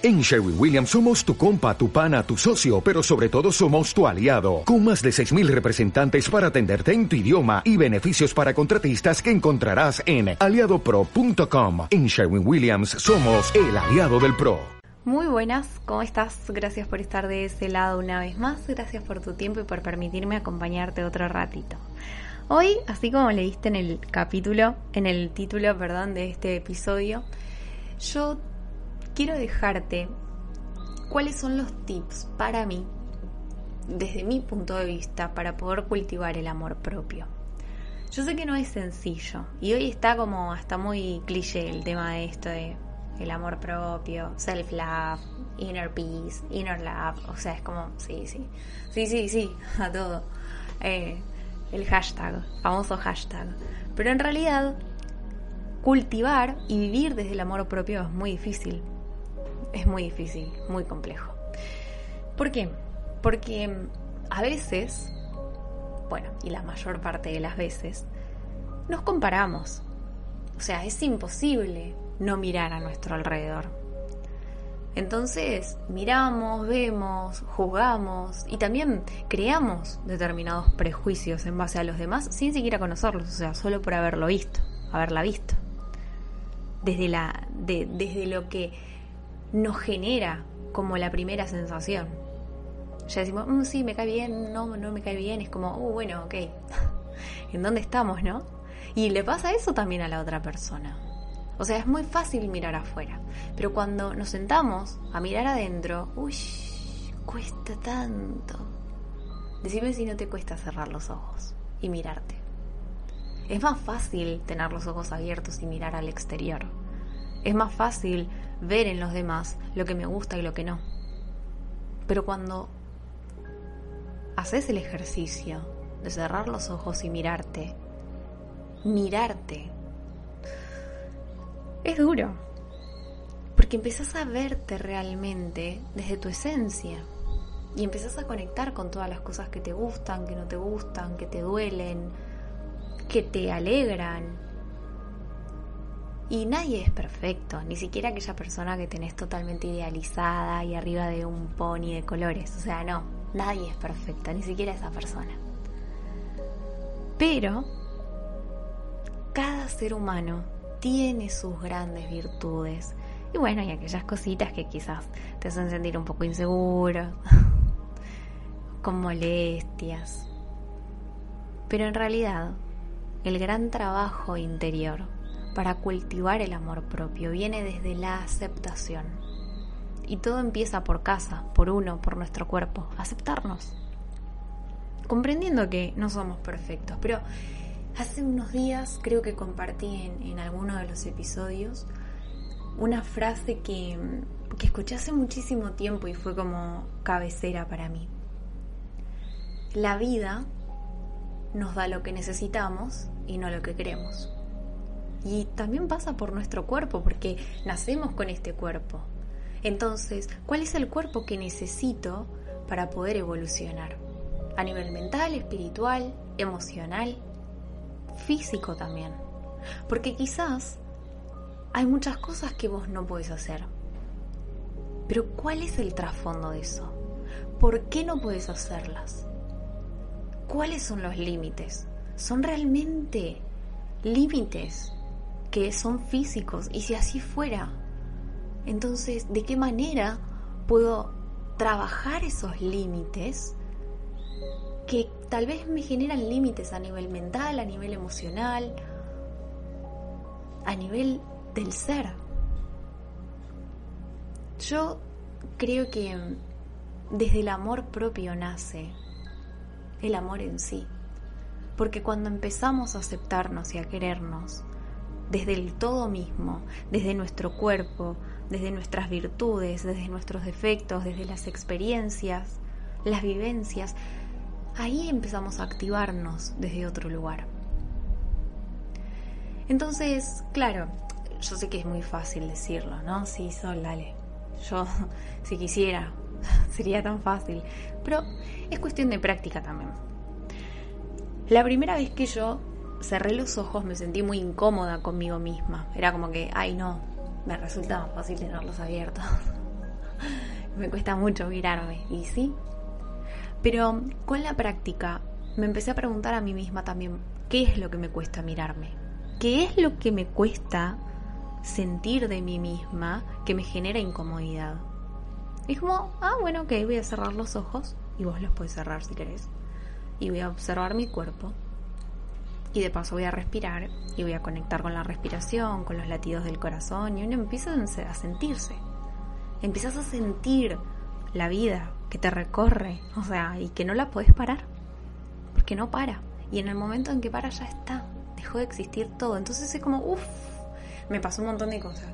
En Sherwin Williams somos tu compa, tu pana, tu socio, pero sobre todo somos tu aliado, con más de 6.000 representantes para atenderte en tu idioma y beneficios para contratistas que encontrarás en aliadopro.com. En Sherwin Williams somos el aliado del PRO. Muy buenas, ¿cómo estás? Gracias por estar de ese lado una vez más, gracias por tu tiempo y por permitirme acompañarte otro ratito. Hoy, así como leíste en el capítulo, en el título, perdón, de este episodio, yo quiero dejarte cuáles son los tips para mí, desde mi punto de vista, para poder cultivar el amor propio. Yo sé que no es sencillo y hoy está como hasta muy cliché el tema de esto de el amor propio, self-love, inner peace, inner love, o sea, es como, sí, sí, sí, sí, sí, a todo. Eh, el hashtag, famoso hashtag. Pero en realidad, cultivar y vivir desde el amor propio es muy difícil es muy difícil, muy complejo. ¿Por qué? Porque a veces, bueno, y la mayor parte de las veces, nos comparamos. O sea, es imposible no mirar a nuestro alrededor. Entonces, miramos, vemos, juzgamos y también creamos determinados prejuicios en base a los demás sin siquiera conocerlos, o sea, solo por haberlo visto, haberla visto. Desde, la, desde lo que nos genera como la primera sensación. Ya decimos, mm, sí, me cae bien, no, no me cae bien, es como, uh, bueno, ok, ¿en dónde estamos, no? Y le pasa eso también a la otra persona. O sea, es muy fácil mirar afuera, pero cuando nos sentamos a mirar adentro, uy, cuesta tanto. Decime si no te cuesta cerrar los ojos y mirarte. Es más fácil tener los ojos abiertos y mirar al exterior. Es más fácil ver en los demás lo que me gusta y lo que no. Pero cuando haces el ejercicio de cerrar los ojos y mirarte, mirarte, es duro. Porque empezás a verte realmente desde tu esencia. Y empezás a conectar con todas las cosas que te gustan, que no te gustan, que te duelen, que te alegran, y nadie es perfecto, ni siquiera aquella persona que tenés totalmente idealizada y arriba de un pony de colores. O sea, no, nadie es perfecto, ni siquiera esa persona. Pero cada ser humano tiene sus grandes virtudes. Y bueno, hay aquellas cositas que quizás te hacen sentir un poco inseguro, con molestias. Pero en realidad, el gran trabajo interior para cultivar el amor propio, viene desde la aceptación. Y todo empieza por casa, por uno, por nuestro cuerpo, aceptarnos. Comprendiendo que no somos perfectos, pero hace unos días creo que compartí en, alguno de los episodios una frase que, que escuché hace muchísimo tiempo y fue como cabecera para mí. La vida nos da lo que necesitamos y no lo que queremos. Y también pasa por nuestro cuerpo, porque nacemos con este cuerpo. Entonces, ¿cuál es el cuerpo que necesito para poder evolucionar? A nivel mental, espiritual, emocional, físico también. Porque quizás hay muchas cosas que vos no podés hacer. Pero ¿cuál es el trasfondo de eso? ¿Por qué no podés hacerlas? ¿Cuáles son los límites? ¿Son realmente límites son físicos. Y si así fuera, entonces, ¿de qué manera puedo trabajar esos límites que tal vez me generan límites a nivel mental, a nivel emocional, a nivel del ser? Yo creo que desde el amor propio nace el amor en sí. Porque cuando empezamos a aceptarnos y a querernos, desde el todo mismo, desde nuestro cuerpo, desde nuestras virtudes, desde nuestros defectos, desde las experiencias, las vivencias, ahí empezamos a activarnos desde otro lugar. Entonces, claro, yo sé que es muy fácil decirlo, ¿no? Sí, Sol, dale. Yo, si quisiera, sería tan fácil. Pero es cuestión de práctica también. La primera vez que yo cerré los ojos, me sentí muy incómoda conmigo misma. Era como que, ay no, me resulta más fácil tenerlos abiertos. me cuesta mucho mirarme, y sí. Pero con la práctica me empecé a preguntar a mí misma también, ¿qué es lo que me cuesta mirarme? ¿Qué es lo que me cuesta sentir de mí misma que me genera incomodidad? Es como, ah, bueno, ok, voy a cerrar los ojos, y vos los puedes cerrar si querés, y voy a observar mi cuerpo, y de paso voy a respirar, y voy a conectar con la respiración, con los latidos del corazón, y uno empieza a sentirse empiezas a sentir la vida que te recorre, o sea, y que no la puedes parar, porque no para. Y en el momento en que para ya está, dejó de existir todo. Entonces es como, uff, me pasó un montón de cosas.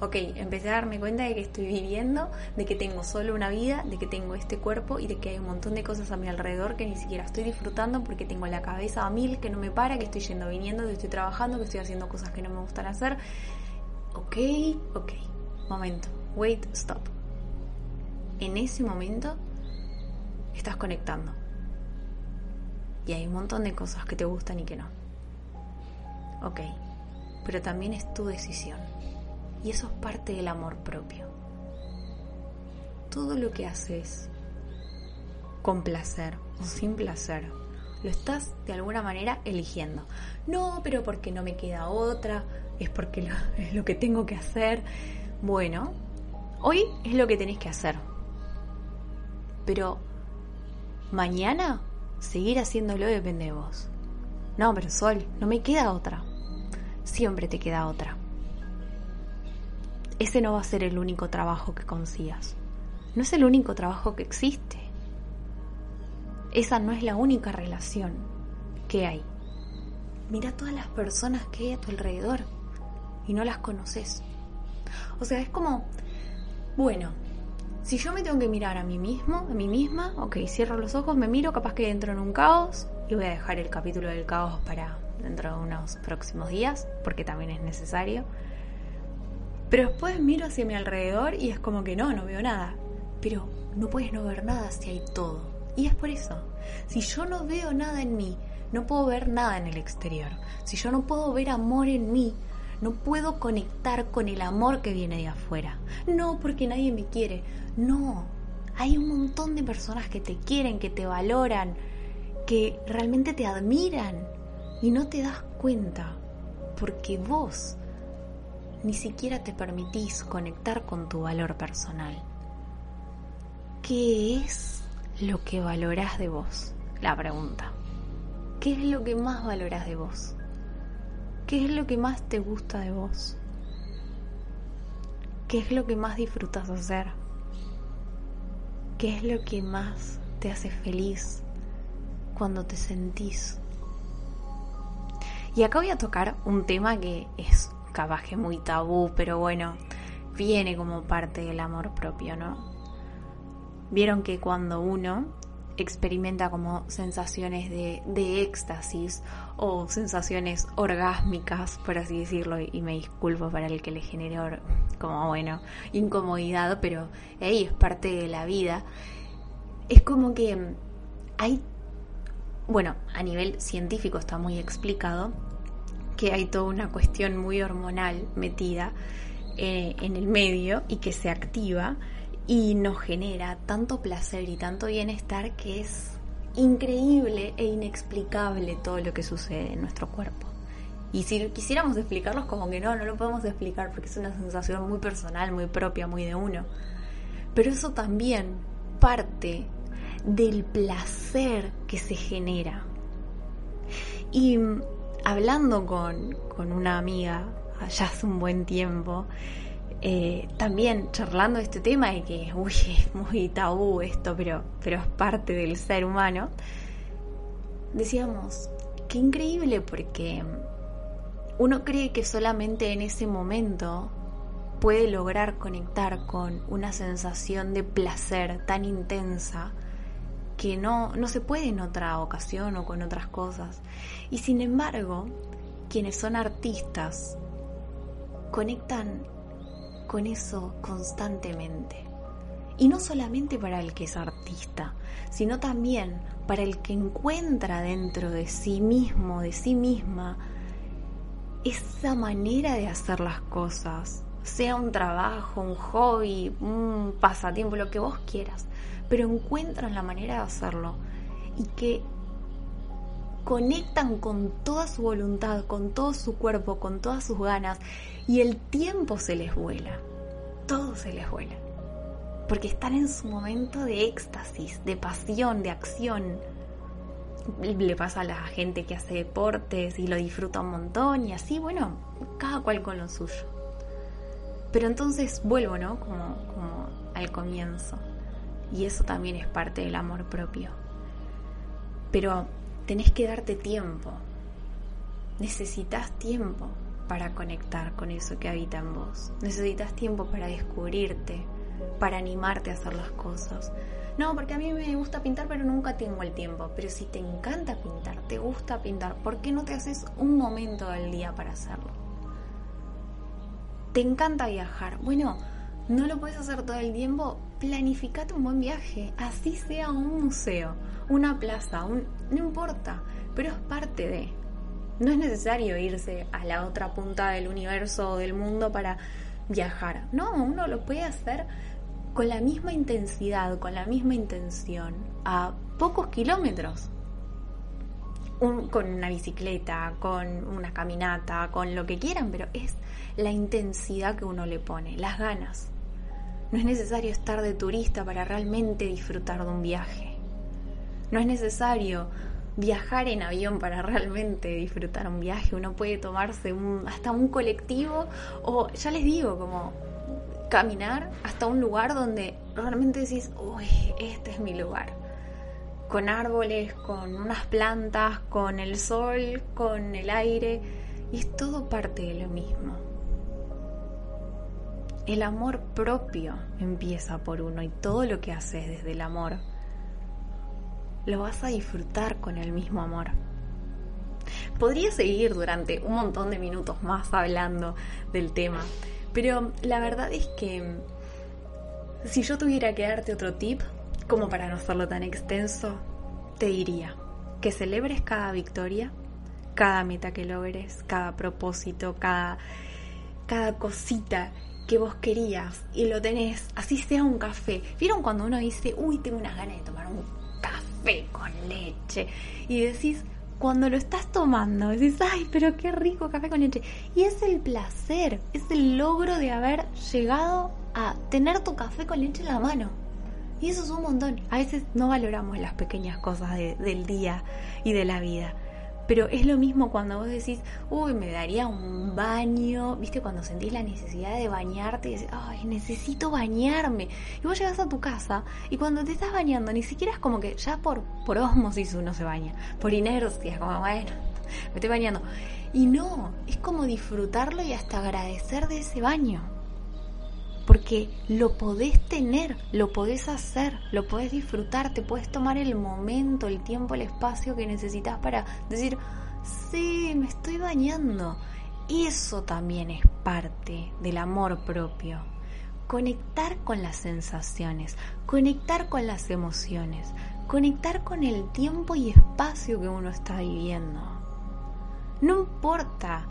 Ok, empecé a darme cuenta de que estoy viviendo, de que tengo solo una vida, de que tengo este cuerpo y de que hay un montón de cosas a mi alrededor que ni siquiera estoy disfrutando porque tengo la cabeza a mil, que no me para, que estoy yendo, viniendo, que estoy trabajando, que estoy haciendo cosas que no me gustan hacer. Ok, ok, momento wait, stop. En ese momento estás conectando. Y hay un montón de cosas que te gustan y que no. Ok, pero también es tu decisión. Y eso es parte del amor propio. Todo lo que haces con placer o sin placer, lo estás de alguna manera eligiendo. No, pero porque no me queda otra, es porque es lo que tengo que hacer. Bueno, Hoy es lo que tenés que hacer. Pero mañana seguir haciéndolo depende de vos. No, pero Sol, no me queda otra. Siempre te queda otra. Ese no va a ser el único trabajo que consigas. No es el único trabajo que existe. Esa no es la única relación que hay. Mira todas las personas que hay a tu alrededor y no las conoces. O sea, es como bueno, si yo me tengo que mirar a mí mismo, a mí misma, ok, cierro los ojos, me miro, capaz que entro en un caos y voy a dejar el capítulo del caos para dentro de unos próximos días, porque también es necesario. Pero después miro hacia mi alrededor y es como que no, no veo nada. Pero no puedes no ver nada si hay todo. Y es por eso. Si yo no veo nada en mí, no puedo ver nada en el exterior. Si yo no puedo ver amor en mí, no puedo conectar con el amor que viene de afuera. No porque nadie me quiere, no. Hay un montón de personas que te quieren, que te valoran, que realmente te admiran y no te das cuenta porque vos ni siquiera te permitís conectar con tu valor personal. ¿Qué es lo que valorás de vos? La pregunta. ¿Qué es lo que más valorás de vos? ¿Qué es lo que más te gusta de vos? ¿Qué es lo que más disfrutas hacer? ¿Qué es lo que más te hace feliz cuando te sentís? Y acá voy a tocar un tema que es capaz muy tabú, pero bueno, viene como parte del amor propio, ¿no? Vieron que cuando uno experimenta como sensaciones de, de, éxtasis o sensaciones orgásmicas, por así decirlo, y me disculpo para el que le genere como, bueno, incomodidad, pero ahí es parte de la vida. Es como que hay, bueno, a nivel científico está muy explicado que hay toda una cuestión muy hormonal metida eh, en el medio y que se activa y nos genera tanto placer y tanto bienestar que es increíble e inexplicable todo lo que sucede en nuestro cuerpo. Y si quisiéramos explicarlos como que no, no lo podemos explicar porque es una sensación muy personal, muy propia, muy de uno. Pero eso también parte del placer que se genera. Y hablando con, con una amiga allá hace un buen tiempo, eh, también charlando de este tema de que uy, es muy tabú esto, pero, pero es parte del ser humano, decíamos, qué increíble porque uno cree que solamente en ese momento puede lograr conectar con una sensación de placer tan intensa que no, no se puede en otra ocasión o con otras cosas. Y sin embargo, quienes son artistas conectan con eso constantemente. Y no solamente para el que es artista, sino también para el que encuentra dentro de sí mismo, de sí misma, esa manera de hacer las cosas sea un trabajo, un hobby, un pasatiempo, lo que vos quieras, pero encuentran la manera de hacerlo y que conectan con toda su voluntad, con todo su cuerpo, con todas sus ganas y el tiempo se les vuela, todo se les vuela, porque están en su momento de éxtasis, de pasión, de acción. Le pasa a la gente que hace deportes y lo disfruta un montón y así, bueno, cada cual con lo suyo. Pero entonces vuelvo, ¿no? Como, como al comienzo. Y eso también es parte del amor propio. Pero tenés que darte tiempo. Necesitas tiempo para conectar con eso que habita en vos. Necesitas tiempo para descubrirte, para animarte a hacer las cosas. No, porque a mí me gusta pintar, pero nunca tengo el tiempo. Pero si te encanta pintar, te gusta pintar, ¿por qué no te haces un momento del día para hacerlo? ¿Te encanta viajar? Bueno, no lo puedes hacer todo el tiempo, planificate un buen viaje, así sea un museo, una plaza, un, no importa, pero es parte de. No es necesario irse a la otra punta del universo o del mundo para viajar. No, uno lo puede hacer con la misma intensidad, con la misma intención, a pocos kilómetros. Con una bicicleta, con una caminata, con lo que quieran, pero es la intensidad que uno le pone, las ganas. No es necesario estar de turista para realmente disfrutar de un viaje. No es necesario viajar en avión para realmente disfrutar un viaje. Uno puede tomarse hasta un colectivo o, ya les digo, como caminar hasta un lugar donde realmente decís, uy, este es mi lugar. Con árboles, con unas plantas, con el sol, con el aire. Y es todo parte de lo mismo. El amor propio empieza por uno y todo lo que haces desde el amor lo vas a disfrutar con el mismo amor. Podría seguir durante un montón de minutos más hablando del tema, pero la verdad es que si yo tuviera que darte otro tip, como para no hacerlo tan extenso, te diría que celebres cada victoria, cada meta que logres, cada propósito, cada, cada cosita que vos querías y lo tenés, así sea un café. ¿Vieron cuando uno dice, uy, tengo unas ganas de tomar un café con leche? Y decís, cuando lo estás tomando, decís, ay, pero qué rico café con leche. Y es el placer, es el logro de haber llegado a tener tu café con leche en la mano. Y eso es un montón. A veces no valoramos las pequeñas cosas del día y de la vida. Pero es lo mismo cuando vos decís, uy, me daría un baño, viste, cuando sentís la necesidad de bañarte y decís, ay, necesito bañarme. Y vos llegas a tu casa y cuando te estás bañando, ni siquiera es como que ya por, por osmosis uno se baña, por inercia, como, bueno, me estoy bañando. Y no, es como disfrutarlo y hasta agradecer de ese baño porque lo podés tener, lo podés hacer, lo podés disfrutar, te puedes tomar el momento, el tiempo, el espacio que necesitas para decir, sí, me estoy bañando. Eso también es parte del amor propio. Conectar con las sensaciones, conectar con las emociones, conectar con el tiempo y espacio que uno está viviendo. No importa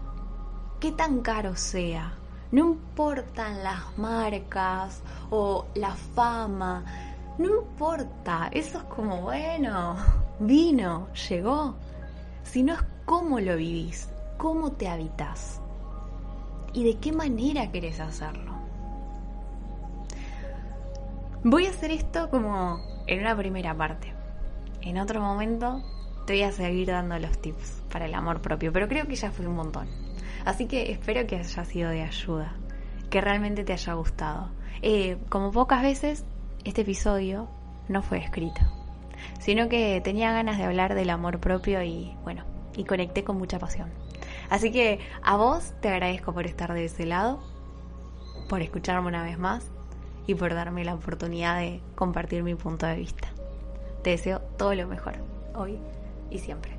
qué tan caro sea, no importan las marcas o la fama, no importa, eso es como, bueno, vino, llegó, sino es cómo lo vivís, cómo te habitas y de qué manera querés hacerlo. Voy a hacer esto como en una primera parte. En otro momento te voy a seguir dando los tips para el amor propio, pero creo que ya fue un montón. Así que espero que haya sido de ayuda, que realmente te haya gustado. Eh, como pocas veces, este episodio no fue escrito, sino que tenía ganas de hablar del amor propio y bueno, y conecté con mucha pasión. Así que a vos te agradezco por estar de ese lado, por escucharme una vez más y por darme la oportunidad de compartir mi punto de vista. Te deseo todo lo mejor, hoy y siempre.